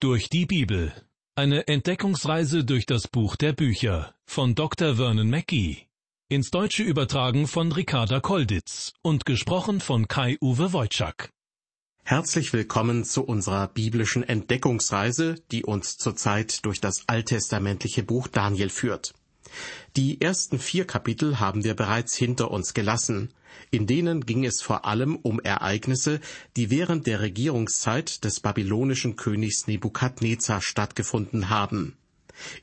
Durch die Bibel. Eine Entdeckungsreise durch das Buch der Bücher von Dr. Vernon Mackey. Ins Deutsche übertragen von Ricarda Kolditz und gesprochen von Kai-Uwe Wojczak. Herzlich willkommen zu unserer biblischen Entdeckungsreise, die uns zurzeit durch das alttestamentliche Buch Daniel führt. Die ersten vier Kapitel haben wir bereits hinter uns gelassen. In denen ging es vor allem um Ereignisse, die während der Regierungszeit des babylonischen Königs Nebukadnezar stattgefunden haben.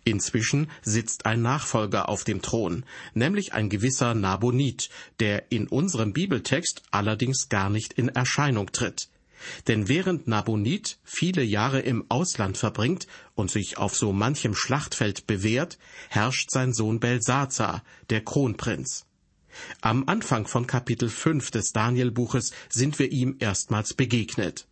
Inzwischen sitzt ein Nachfolger auf dem Thron, nämlich ein gewisser Nabonid, der in unserem Bibeltext allerdings gar nicht in Erscheinung tritt. Denn während Nabonid viele Jahre im Ausland verbringt und sich auf so manchem Schlachtfeld bewährt, herrscht sein Sohn Belsazar, der Kronprinz. Am Anfang von Kapitel 5 des Danielbuches sind wir ihm erstmals begegnet.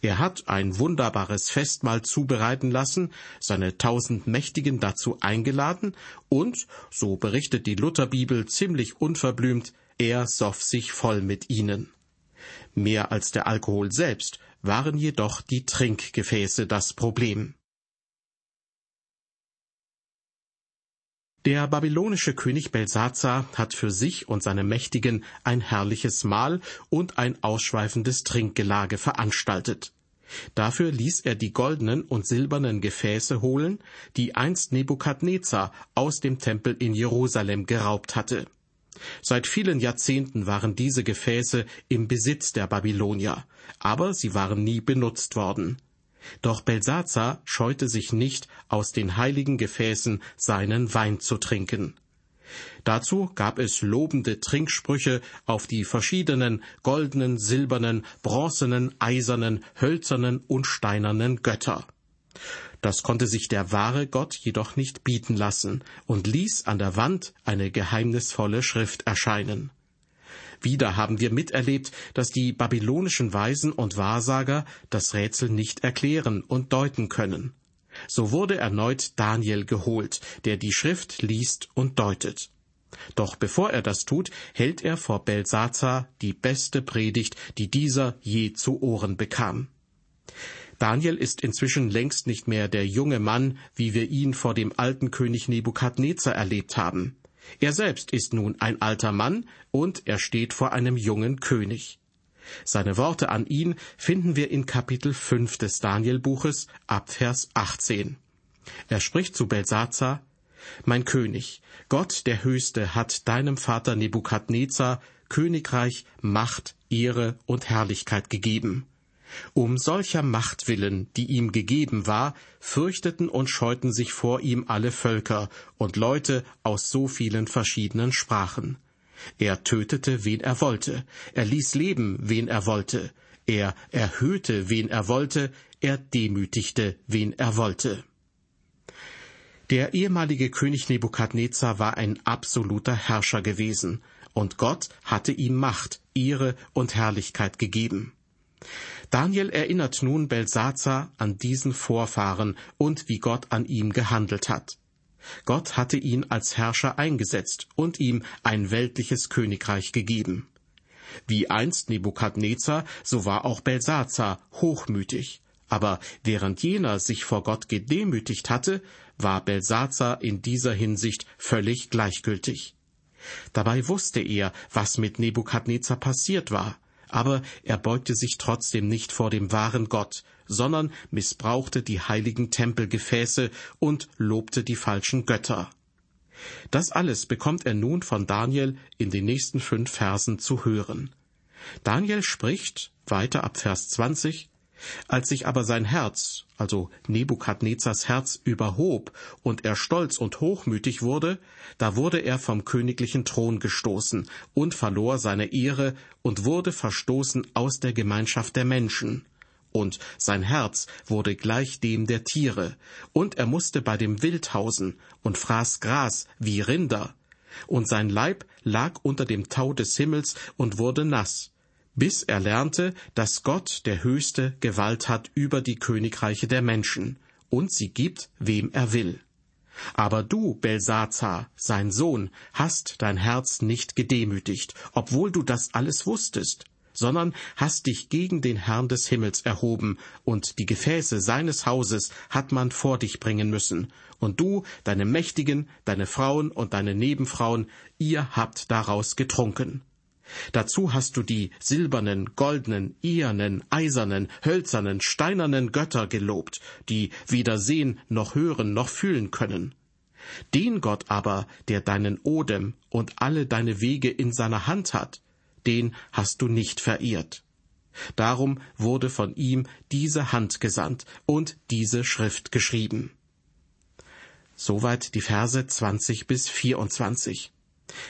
Er hat ein wunderbares Festmahl zubereiten lassen, seine tausend Mächtigen dazu eingeladen und, so berichtet die Lutherbibel ziemlich unverblümt, er soff sich voll mit ihnen. Mehr als der Alkohol selbst waren jedoch die Trinkgefäße das Problem. Der babylonische König Belsazar hat für sich und seine Mächtigen ein herrliches Mahl und ein ausschweifendes Trinkgelage veranstaltet. Dafür ließ er die goldenen und silbernen Gefäße holen, die einst Nebukadnezar aus dem Tempel in Jerusalem geraubt hatte. Seit vielen Jahrzehnten waren diese Gefäße im Besitz der Babylonier, aber sie waren nie benutzt worden. Doch Belsazar scheute sich nicht, aus den heiligen Gefäßen seinen Wein zu trinken. Dazu gab es lobende Trinksprüche auf die verschiedenen goldenen, silbernen, bronzenen, eisernen, hölzernen und steinernen Götter. Das konnte sich der wahre Gott jedoch nicht bieten lassen und ließ an der Wand eine geheimnisvolle Schrift erscheinen. Wieder haben wir miterlebt, dass die babylonischen Weisen und Wahrsager das Rätsel nicht erklären und deuten können. So wurde erneut Daniel geholt, der die Schrift liest und deutet. Doch bevor er das tut, hält er vor Belsazar die beste Predigt, die dieser je zu Ohren bekam. Daniel ist inzwischen längst nicht mehr der junge Mann, wie wir ihn vor dem alten König Nebukadnezar erlebt haben. Er selbst ist nun ein alter Mann und er steht vor einem jungen König. Seine Worte an ihn finden wir in Kapitel 5 des Danielbuches ab Vers 18. Er spricht zu Belsazar, Mein König, Gott der Höchste hat deinem Vater Nebukadnezar Königreich, Macht, Ehre und Herrlichkeit gegeben. Um solcher Macht willen, die ihm gegeben war, fürchteten und scheuten sich vor ihm alle Völker und Leute aus so vielen verschiedenen Sprachen. Er tötete, wen er wollte, er ließ leben, wen er wollte, er erhöhte, wen er wollte, er demütigte, wen er wollte. Der ehemalige König Nebukadnezar war ein absoluter Herrscher gewesen, und Gott hatte ihm Macht, Ehre und Herrlichkeit gegeben. Daniel erinnert nun Belsazar an diesen Vorfahren und wie Gott an ihm gehandelt hat. Gott hatte ihn als Herrscher eingesetzt und ihm ein weltliches Königreich gegeben. Wie einst Nebukadnezar, so war auch Belsazar hochmütig. Aber während jener sich vor Gott gedemütigt hatte, war Belsazar in dieser Hinsicht völlig gleichgültig. Dabei wusste er, was mit Nebukadnezar passiert war aber er beugte sich trotzdem nicht vor dem wahren Gott, sondern missbrauchte die heiligen Tempelgefäße und lobte die falschen Götter. Das alles bekommt er nun von Daniel in den nächsten fünf Versen zu hören. Daniel spricht, weiter ab Vers 20, als sich aber sein Herz, also Nebukadnezars Herz, überhob und er stolz und hochmütig wurde, da wurde er vom königlichen Thron gestoßen und verlor seine Ehre und wurde verstoßen aus der Gemeinschaft der Menschen. Und sein Herz wurde gleich dem der Tiere, und er musste bei dem Wild hausen und fraß Gras wie Rinder, und sein Leib lag unter dem Tau des Himmels und wurde nass, bis er lernte, dass Gott, der Höchste, Gewalt hat über die Königreiche der Menschen, und sie gibt, wem er will. Aber du, Belsazar, sein Sohn, hast dein Herz nicht gedemütigt, obwohl du das alles wusstest, sondern hast dich gegen den Herrn des Himmels erhoben, und die Gefäße seines Hauses hat man vor dich bringen müssen. Und du, deine Mächtigen, deine Frauen und deine Nebenfrauen, ihr habt daraus getrunken. Dazu hast du die silbernen, goldenen, ehernen, eisernen, hölzernen, steinernen Götter gelobt, die weder sehen noch hören noch fühlen können. Den Gott aber, der deinen Odem und alle deine Wege in seiner Hand hat, den hast du nicht verehrt. Darum wurde von ihm diese Hand gesandt und diese Schrift geschrieben. Soweit die Verse 20 bis 24.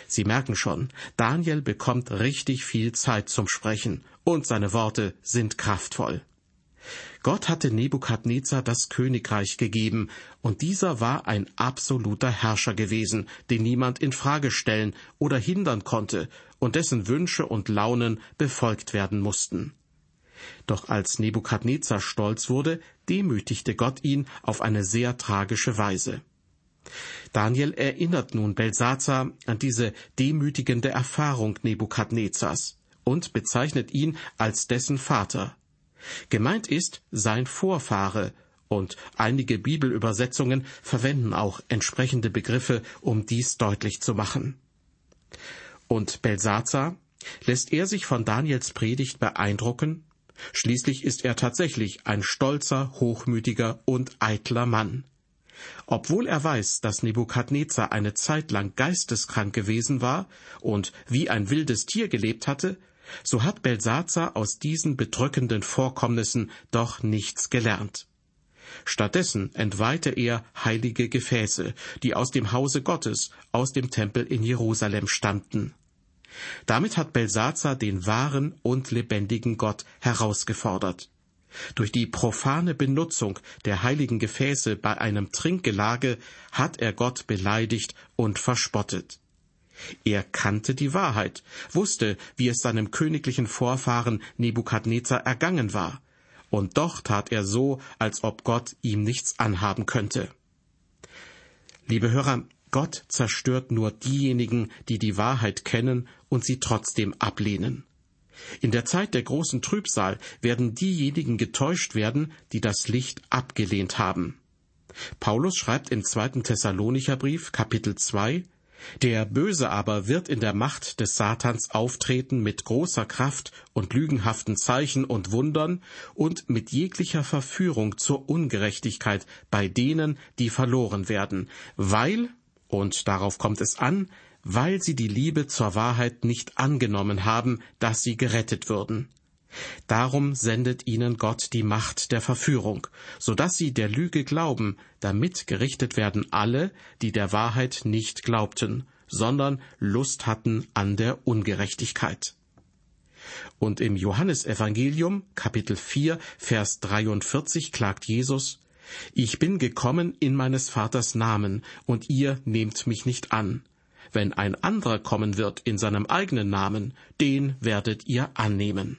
Sie merken schon, Daniel bekommt richtig viel Zeit zum Sprechen und seine Worte sind kraftvoll. Gott hatte Nebukadnezar das Königreich gegeben, und dieser war ein absoluter Herrscher gewesen, den niemand in Frage stellen oder hindern konnte und dessen Wünsche und Launen befolgt werden mussten. Doch als Nebukadnezar stolz wurde, demütigte Gott ihn auf eine sehr tragische Weise. Daniel erinnert nun Belsazar an diese demütigende Erfahrung Nebukadnezars und bezeichnet ihn als dessen Vater. Gemeint ist sein Vorfahre, und einige Bibelübersetzungen verwenden auch entsprechende Begriffe, um dies deutlich zu machen. Und Belsazar, lässt er sich von Daniels Predigt beeindrucken? Schließlich ist er tatsächlich ein stolzer, hochmütiger und eitler Mann. Obwohl er weiß, dass Nebukadnezar eine Zeit lang geisteskrank gewesen war und wie ein wildes Tier gelebt hatte, so hat Belsazar aus diesen bedrückenden Vorkommnissen doch nichts gelernt. Stattdessen entweihte er heilige Gefäße, die aus dem Hause Gottes, aus dem Tempel in Jerusalem stammten. Damit hat Belsazar den wahren und lebendigen Gott herausgefordert. Durch die profane Benutzung der heiligen Gefäße bei einem Trinkgelage hat er Gott beleidigt und verspottet. Er kannte die Wahrheit, wusste, wie es seinem königlichen Vorfahren Nebukadnezar ergangen war, und doch tat er so, als ob Gott ihm nichts anhaben könnte. Liebe Hörer, Gott zerstört nur diejenigen, die die Wahrheit kennen und sie trotzdem ablehnen. In der Zeit der großen Trübsal werden diejenigen getäuscht werden, die das Licht abgelehnt haben. Paulus schreibt im zweiten Thessalonicher Brief, Kapitel 2, der Böse aber wird in der Macht des Satans auftreten mit großer Kraft und lügenhaften Zeichen und Wundern und mit jeglicher Verführung zur Ungerechtigkeit bei denen, die verloren werden, weil, und darauf kommt es an, weil sie die Liebe zur Wahrheit nicht angenommen haben, dass sie gerettet würden. Darum sendet ihnen Gott die Macht der Verführung, so dass sie der Lüge glauben, damit gerichtet werden alle, die der Wahrheit nicht glaubten, sondern Lust hatten an der Ungerechtigkeit. Und im Johannesevangelium, Kapitel 4, Vers 43 klagt Jesus, Ich bin gekommen in meines Vaters Namen, und ihr nehmt mich nicht an. Wenn ein anderer kommen wird in seinem eigenen Namen, den werdet ihr annehmen.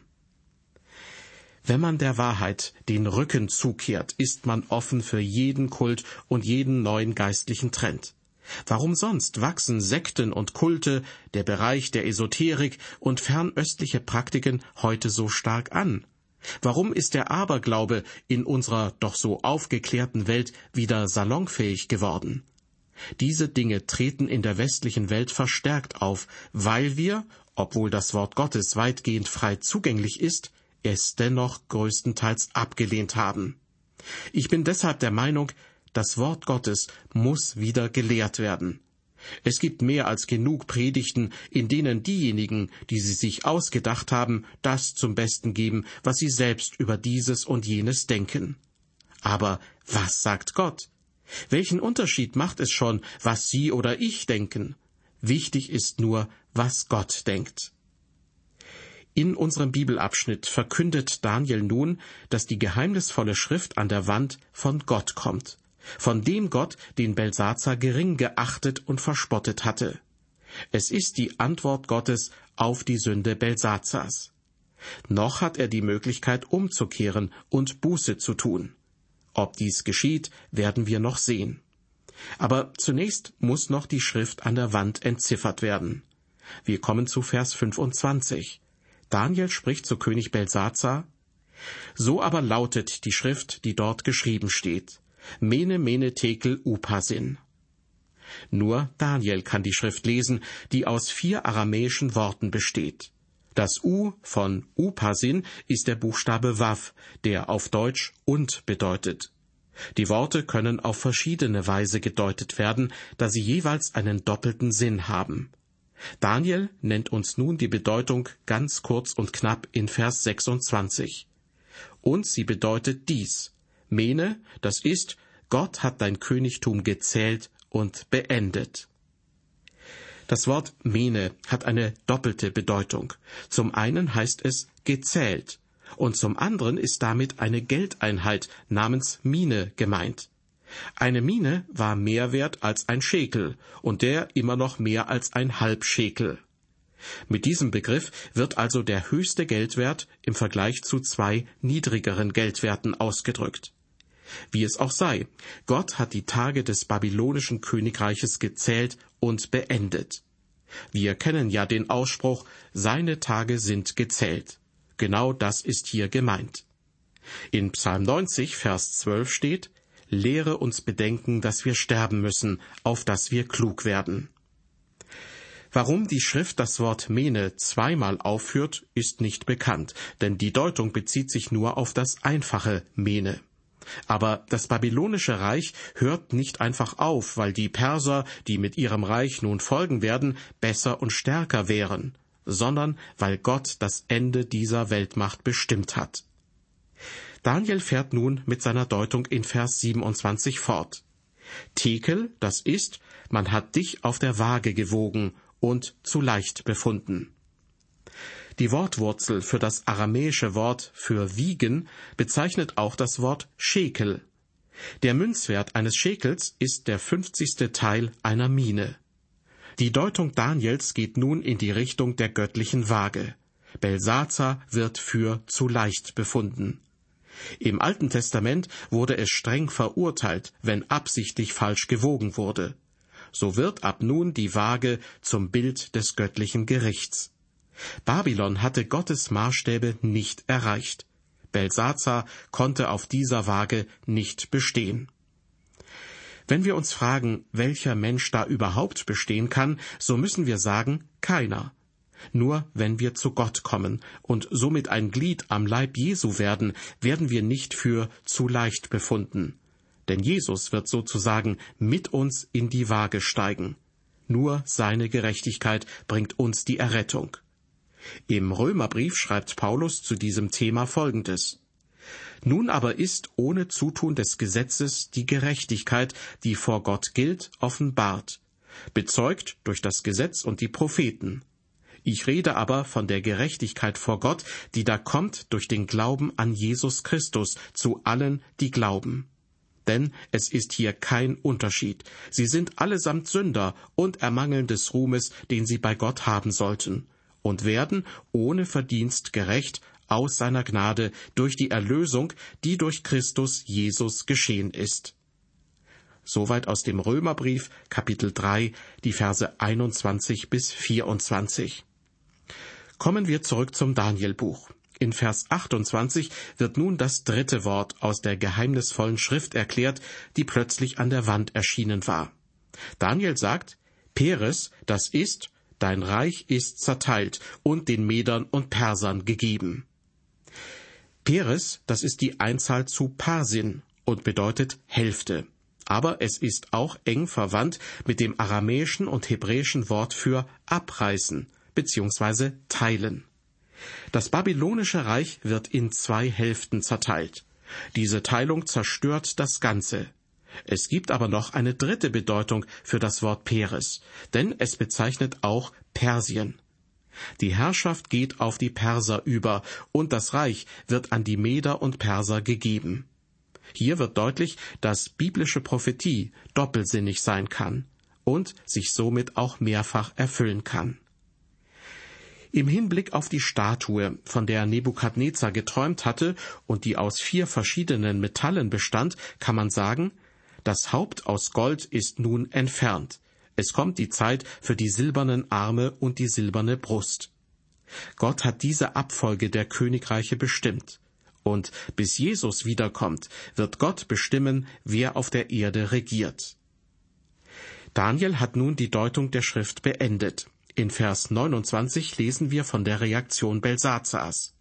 Wenn man der Wahrheit den Rücken zukehrt, ist man offen für jeden Kult und jeden neuen geistlichen Trend. Warum sonst wachsen Sekten und Kulte, der Bereich der Esoterik und fernöstliche Praktiken heute so stark an? Warum ist der Aberglaube in unserer doch so aufgeklärten Welt wieder salonfähig geworden? Diese Dinge treten in der westlichen Welt verstärkt auf, weil wir, obwohl das Wort Gottes weitgehend frei zugänglich ist, es dennoch größtenteils abgelehnt haben. Ich bin deshalb der Meinung, das Wort Gottes muss wieder gelehrt werden. Es gibt mehr als genug Predigten, in denen diejenigen, die sie sich ausgedacht haben, das zum Besten geben, was sie selbst über dieses und jenes denken. Aber was sagt Gott? Welchen Unterschied macht es schon, was Sie oder ich denken? Wichtig ist nur, was Gott denkt. In unserem Bibelabschnitt verkündet Daniel nun, dass die geheimnisvolle Schrift an der Wand von Gott kommt, von dem Gott, den Belsazar gering geachtet und verspottet hatte. Es ist die Antwort Gottes auf die Sünde Belsazars. Noch hat er die Möglichkeit umzukehren und Buße zu tun. Ob dies geschieht, werden wir noch sehen. Aber zunächst muss noch die Schrift an der Wand entziffert werden. Wir kommen zu Vers 25. Daniel spricht zu König Belsazar, So aber lautet die Schrift, die dort geschrieben steht. Mene, mene, tekel, upasin. Nur Daniel kann die Schrift lesen, die aus vier aramäischen Worten besteht. Das U von Upasin ist der Buchstabe Wav, der auf Deutsch und bedeutet. Die Worte können auf verschiedene Weise gedeutet werden, da sie jeweils einen doppelten Sinn haben. Daniel nennt uns nun die Bedeutung ganz kurz und knapp in Vers 26. Und sie bedeutet dies. Mene, das ist, Gott hat dein Königtum gezählt und beendet. Das Wort Mene hat eine doppelte Bedeutung. Zum einen heißt es gezählt und zum anderen ist damit eine Geldeinheit namens Mine gemeint. Eine Mine war mehr wert als ein Schekel und der immer noch mehr als ein Halbschekel. Mit diesem Begriff wird also der höchste Geldwert im Vergleich zu zwei niedrigeren Geldwerten ausgedrückt. Wie es auch sei, Gott hat die Tage des babylonischen Königreiches gezählt und beendet. Wir kennen ja den Ausspruch, seine Tage sind gezählt. Genau das ist hier gemeint. In Psalm 90, Vers 12 steht, Lehre uns bedenken, dass wir sterben müssen, auf dass wir klug werden. Warum die Schrift das Wort Mene zweimal aufführt, ist nicht bekannt, denn die Deutung bezieht sich nur auf das einfache Mene. Aber das babylonische Reich hört nicht einfach auf, weil die Perser, die mit ihrem Reich nun folgen werden, besser und stärker wären, sondern weil Gott das Ende dieser Weltmacht bestimmt hat. Daniel fährt nun mit seiner Deutung in Vers 27 fort. Tekel, das ist, man hat dich auf der Waage gewogen und zu leicht befunden. Die Wortwurzel für das aramäische Wort für wiegen bezeichnet auch das Wort Schekel. Der Münzwert eines Schekels ist der fünfzigste Teil einer Mine. Die Deutung Daniels geht nun in die Richtung der göttlichen Waage. Belsazar wird für zu leicht befunden. Im Alten Testament wurde es streng verurteilt, wenn absichtlich falsch gewogen wurde. So wird ab nun die Waage zum Bild des göttlichen Gerichts. Babylon hatte Gottes Maßstäbe nicht erreicht. Belsazar konnte auf dieser Waage nicht bestehen. Wenn wir uns fragen, welcher Mensch da überhaupt bestehen kann, so müssen wir sagen, keiner. Nur wenn wir zu Gott kommen und somit ein Glied am Leib Jesu werden, werden wir nicht für zu leicht befunden. Denn Jesus wird sozusagen mit uns in die Waage steigen. Nur seine Gerechtigkeit bringt uns die Errettung. Im Römerbrief schreibt Paulus zu diesem Thema Folgendes. Nun aber ist ohne Zutun des Gesetzes die Gerechtigkeit, die vor Gott gilt, offenbart, bezeugt durch das Gesetz und die Propheten. Ich rede aber von der Gerechtigkeit vor Gott, die da kommt durch den Glauben an Jesus Christus zu allen, die glauben. Denn es ist hier kein Unterschied. Sie sind allesamt Sünder und ermangeln des Ruhmes, den sie bei Gott haben sollten und werden ohne Verdienst gerecht aus seiner Gnade durch die Erlösung, die durch Christus Jesus geschehen ist. Soweit aus dem Römerbrief, Kapitel 3, die Verse 21 bis 24. Kommen wir zurück zum Danielbuch. In Vers 28 wird nun das dritte Wort aus der geheimnisvollen Schrift erklärt, die plötzlich an der Wand erschienen war. Daniel sagt, Peres, das ist, Dein Reich ist zerteilt und den Medern und Persern gegeben. Peres, das ist die Einzahl zu Parsin und bedeutet Hälfte. Aber es ist auch eng verwandt mit dem aramäischen und hebräischen Wort für abreißen bzw. teilen. Das babylonische Reich wird in zwei Hälften zerteilt. Diese Teilung zerstört das Ganze. Es gibt aber noch eine dritte Bedeutung für das Wort Peres, denn es bezeichnet auch Persien. Die Herrschaft geht auf die Perser über und das Reich wird an die Meder und Perser gegeben. Hier wird deutlich, dass biblische Prophetie doppelsinnig sein kann und sich somit auch mehrfach erfüllen kann. Im Hinblick auf die Statue, von der Nebukadnezar geträumt hatte und die aus vier verschiedenen Metallen bestand, kann man sagen, das Haupt aus Gold ist nun entfernt. Es kommt die Zeit für die silbernen Arme und die silberne Brust. Gott hat diese Abfolge der Königreiche bestimmt. Und bis Jesus wiederkommt, wird Gott bestimmen, wer auf der Erde regiert. Daniel hat nun die Deutung der Schrift beendet. In Vers 29 lesen wir von der Reaktion Belsazars.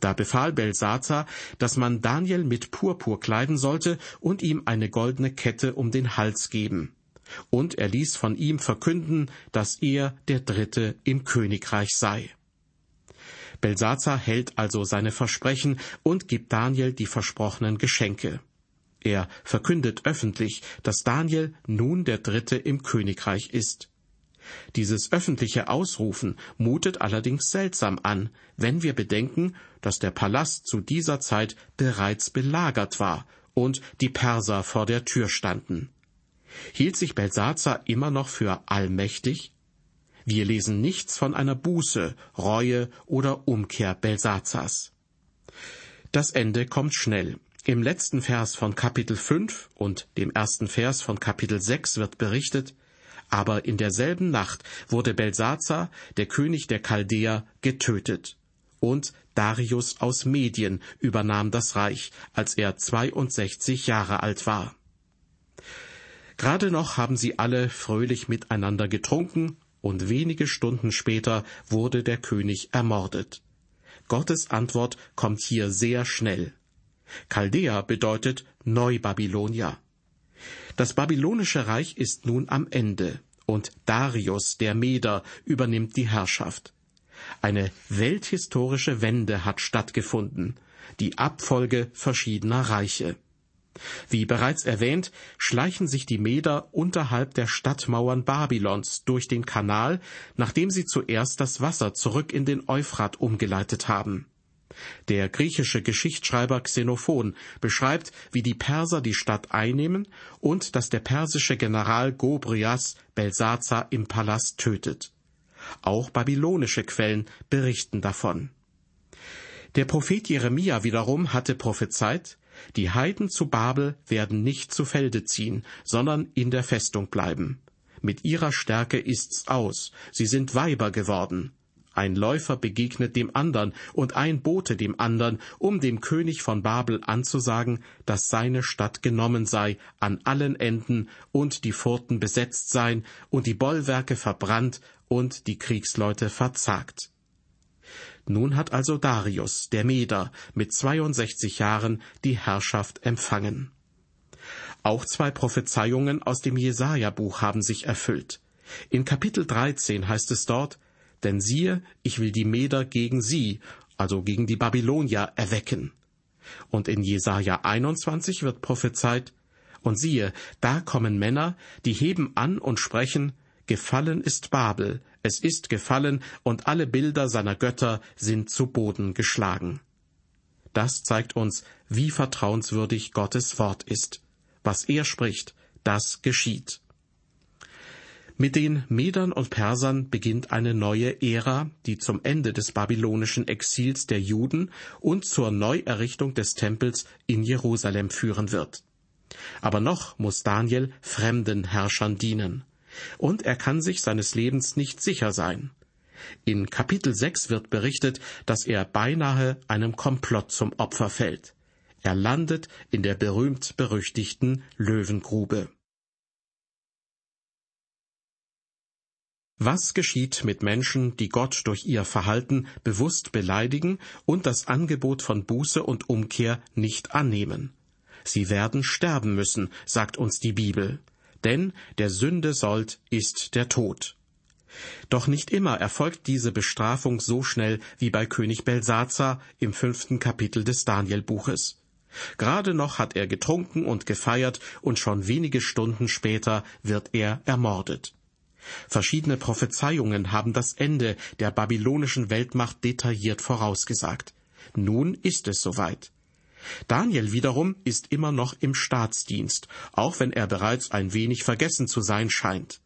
Da befahl Belsazar, dass man Daniel mit Purpur kleiden sollte und ihm eine goldene Kette um den Hals geben. Und er ließ von ihm verkünden, dass er der Dritte im Königreich sei. Belsazar hält also seine Versprechen und gibt Daniel die versprochenen Geschenke. Er verkündet öffentlich, dass Daniel nun der Dritte im Königreich ist. Dieses öffentliche Ausrufen mutet allerdings seltsam an, wenn wir bedenken, dass der Palast zu dieser Zeit bereits belagert war und die Perser vor der Tür standen. Hielt sich Belsazar immer noch für allmächtig? Wir lesen nichts von einer Buße, Reue oder Umkehr Belsazars. Das Ende kommt schnell. Im letzten Vers von Kapitel 5 und dem ersten Vers von Kapitel 6 wird berichtet, aber in derselben Nacht wurde Belsazar, der König der Chaldäer, getötet. Und Darius aus Medien übernahm das Reich, als er 62 Jahre alt war. Gerade noch haben sie alle fröhlich miteinander getrunken, und wenige Stunden später wurde der König ermordet. Gottes Antwort kommt hier sehr schnell. Chaldea bedeutet Neubabylonier. Das babylonische Reich ist nun am Ende, und Darius, der Meder, übernimmt die Herrschaft. Eine welthistorische Wende hat stattgefunden, die Abfolge verschiedener Reiche. Wie bereits erwähnt, schleichen sich die Meder unterhalb der Stadtmauern Babylons durch den Kanal, nachdem sie zuerst das Wasser zurück in den Euphrat umgeleitet haben. Der griechische Geschichtsschreiber Xenophon beschreibt, wie die Perser die Stadt einnehmen und dass der persische General Gobrias Belsazar im Palast tötet. Auch babylonische Quellen berichten davon. Der Prophet Jeremia wiederum hatte prophezeit, die Heiden zu Babel werden nicht zu Felde ziehen, sondern in der Festung bleiben. Mit ihrer Stärke ist's aus, sie sind Weiber geworden. Ein Läufer begegnet dem andern und ein Bote dem andern, um dem König von Babel anzusagen, dass seine Stadt genommen sei an allen Enden und die Furten besetzt seien und die Bollwerke verbrannt und die Kriegsleute verzagt. Nun hat also Darius, der Meder, mit 62 Jahren die Herrschaft empfangen. Auch zwei Prophezeiungen aus dem Jesaja-Buch haben sich erfüllt. In Kapitel 13 heißt es dort, denn siehe, ich will die Meder gegen sie, also gegen die Babylonier, erwecken. Und in Jesaja 21 wird prophezeit, und siehe, da kommen Männer, die heben an und sprechen, Gefallen ist Babel, es ist gefallen, und alle Bilder seiner Götter sind zu Boden geschlagen. Das zeigt uns, wie vertrauenswürdig Gottes Wort ist. Was er spricht, das geschieht. Mit den Medern und Persern beginnt eine neue Ära, die zum Ende des babylonischen Exils der Juden und zur Neuerrichtung des Tempels in Jerusalem führen wird. Aber noch muss Daniel fremden Herrschern dienen und er kann sich seines Lebens nicht sicher sein. In Kapitel 6 wird berichtet, dass er beinahe einem Komplott zum Opfer fällt. Er landet in der berühmt-berüchtigten Löwengrube. Was geschieht mit Menschen, die Gott durch ihr Verhalten bewusst beleidigen und das Angebot von Buße und Umkehr nicht annehmen? Sie werden sterben müssen, sagt uns die Bibel denn der Sünde Sold ist der Tod. Doch nicht immer erfolgt diese Bestrafung so schnell wie bei König Belsazar im fünften Kapitel des Danielbuches. Gerade noch hat er getrunken und gefeiert, und schon wenige Stunden später wird er ermordet. Verschiedene Prophezeiungen haben das Ende der babylonischen Weltmacht detailliert vorausgesagt. Nun ist es soweit. Daniel wiederum ist immer noch im Staatsdienst, auch wenn er bereits ein wenig vergessen zu sein scheint.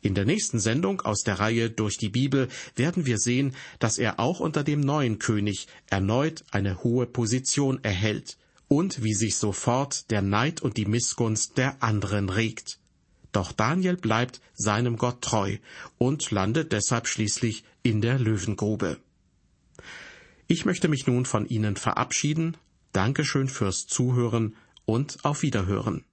In der nächsten Sendung aus der Reihe Durch die Bibel werden wir sehen, dass er auch unter dem neuen König erneut eine hohe Position erhält und wie sich sofort der Neid und die Missgunst der anderen regt. Doch Daniel bleibt seinem Gott treu und landet deshalb schließlich in der Löwengrube. Ich möchte mich nun von Ihnen verabschieden. Dankeschön fürs Zuhören und auf Wiederhören.